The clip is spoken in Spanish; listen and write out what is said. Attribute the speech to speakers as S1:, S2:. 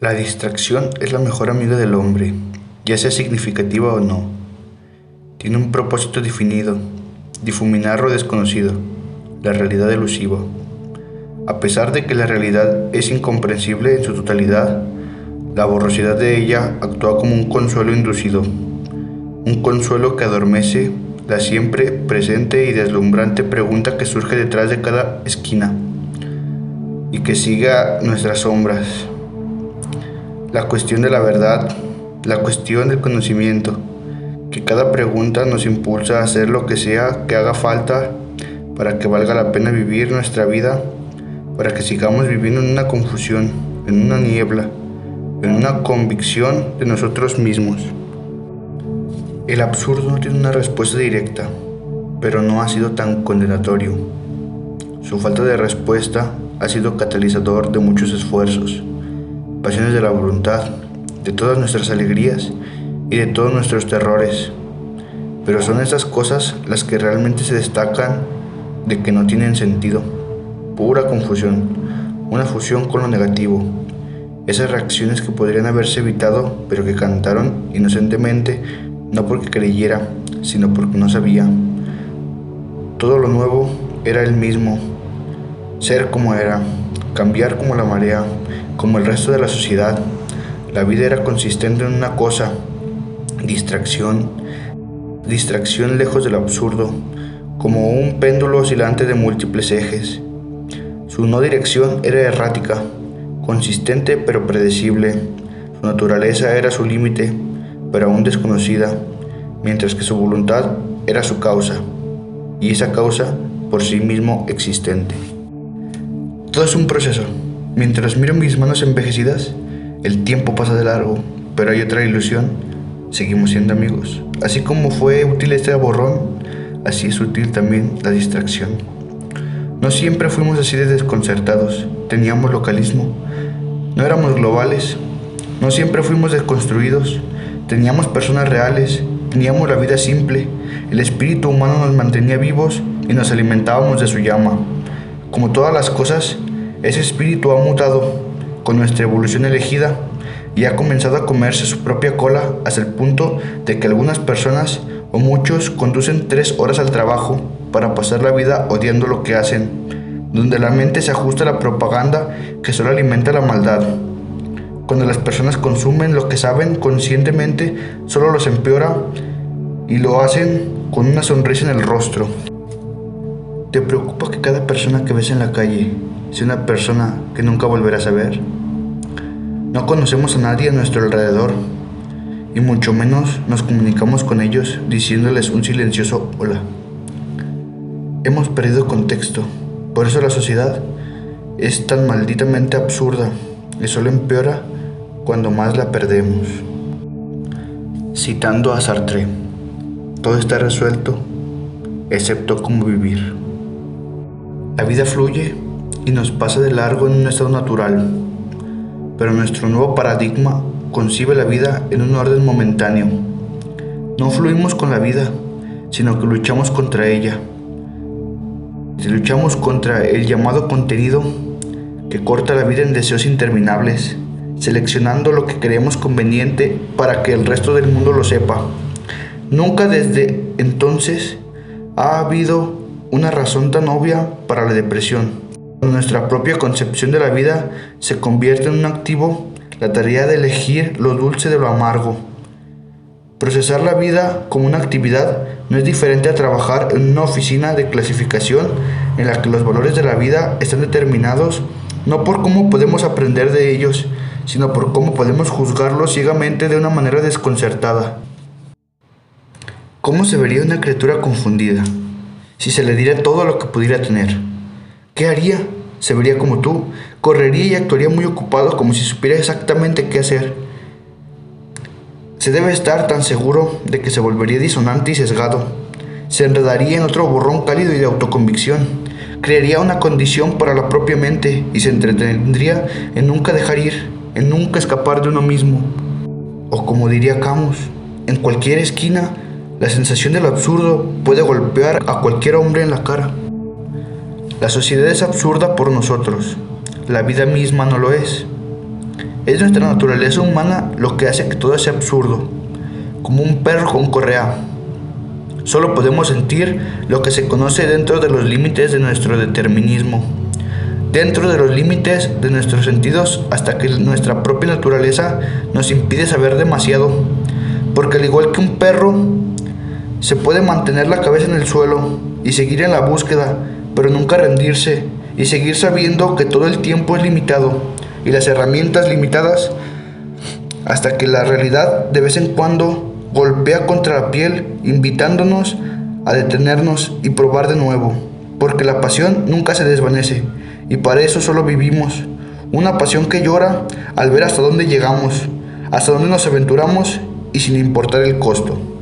S1: La distracción es la mejor amiga del hombre, ya sea significativa o no. Tiene un propósito definido, difuminar lo desconocido, la realidad elusiva. A pesar de que la realidad es incomprensible en su totalidad, la borrosidad de ella actúa como un consuelo inducido, un consuelo que adormece la siempre presente y deslumbrante pregunta que surge detrás de cada esquina y que siga nuestras sombras la cuestión de la verdad, la cuestión del conocimiento, que cada pregunta nos impulsa a hacer lo que sea que haga falta para que valga la pena vivir nuestra vida, para que sigamos viviendo en una confusión, en una niebla, en una convicción de nosotros mismos. El absurdo tiene una respuesta directa, pero no ha sido tan condenatorio. Su falta de respuesta ha sido catalizador de muchos esfuerzos pasiones de la voluntad, de todas nuestras alegrías y de todos nuestros terrores. Pero son esas cosas las que realmente se destacan de que no tienen sentido. Pura confusión, una fusión con lo negativo. Esas reacciones que podrían haberse evitado, pero que cantaron inocentemente, no porque creyera, sino porque no sabía. Todo lo nuevo era el mismo, ser como era, cambiar como la marea, como el resto de la sociedad. La vida era consistente en una cosa, distracción, distracción lejos del absurdo, como un péndulo oscilante de múltiples ejes. Su no dirección era errática, consistente pero predecible. Su naturaleza era su límite, pero aún desconocida, mientras que su voluntad era su causa, y esa causa por sí mismo existente. Todo es un proceso. Mientras miro mis manos envejecidas, el tiempo pasa de largo, pero hay otra ilusión. Seguimos siendo amigos. Así como fue útil este borrón, así es útil también la distracción. No siempre fuimos así de desconcertados, teníamos localismo, no éramos globales, no siempre fuimos desconstruidos, teníamos personas reales, teníamos la vida simple, el espíritu humano nos mantenía vivos y nos alimentábamos de su llama. Como todas las cosas, ese espíritu ha mutado con nuestra evolución elegida y ha comenzado a comerse su propia cola hasta el punto de que algunas personas o muchos conducen tres horas al trabajo para pasar la vida odiando lo que hacen, donde la mente se ajusta a la propaganda que solo alimenta la maldad. Cuando las personas consumen lo que saben conscientemente, solo los empeora y lo hacen con una sonrisa en el rostro. ¿Te preocupa que cada persona que ves en la calle si una persona que nunca volverás a ver? No conocemos a nadie a nuestro alrededor y mucho menos nos comunicamos con ellos diciéndoles un silencioso hola. Hemos perdido contexto, por eso la sociedad es tan malditamente absurda y solo empeora cuando más la perdemos. Citando a Sartre, todo está resuelto excepto cómo vivir. La vida fluye y nos pasa de largo en un estado natural, pero nuestro nuevo paradigma concibe la vida en un orden momentáneo. No fluimos con la vida, sino que luchamos contra ella. Si luchamos contra el llamado contenido que corta la vida en deseos interminables, seleccionando lo que creemos conveniente para que el resto del mundo lo sepa. Nunca desde entonces ha habido una razón tan obvia para la depresión. Nuestra propia concepción de la vida se convierte en un activo, la tarea de elegir lo dulce de lo amargo. Procesar la vida como una actividad no es diferente a trabajar en una oficina de clasificación en la que los valores de la vida están determinados no por cómo podemos aprender de ellos, sino por cómo podemos juzgarlos ciegamente de una manera desconcertada. ¿Cómo se vería una criatura confundida si se le diera todo lo que pudiera tener? ¿Qué haría? Se vería como tú, correría y actuaría muy ocupado como si supiera exactamente qué hacer. Se debe estar tan seguro de que se volvería disonante y sesgado. Se enredaría en otro borrón cálido y de autoconvicción. Crearía una condición para la propia mente y se entretendría en nunca dejar ir, en nunca escapar de uno mismo. O como diría Camus, en cualquier esquina, la sensación de lo absurdo puede golpear a cualquier hombre en la cara. La sociedad es absurda por nosotros, la vida misma no lo es. Es nuestra naturaleza humana lo que hace que todo sea absurdo, como un perro con correa. Solo podemos sentir lo que se conoce dentro de los límites de nuestro determinismo, dentro de los límites de nuestros sentidos hasta que nuestra propia naturaleza nos impide saber demasiado, porque al igual que un perro, se puede mantener la cabeza en el suelo y seguir en la búsqueda, pero nunca rendirse y seguir sabiendo que todo el tiempo es limitado y las herramientas limitadas hasta que la realidad de vez en cuando golpea contra la piel invitándonos a detenernos y probar de nuevo, porque la pasión nunca se desvanece y para eso solo vivimos, una pasión que llora al ver hasta dónde llegamos, hasta dónde nos aventuramos y sin importar el costo.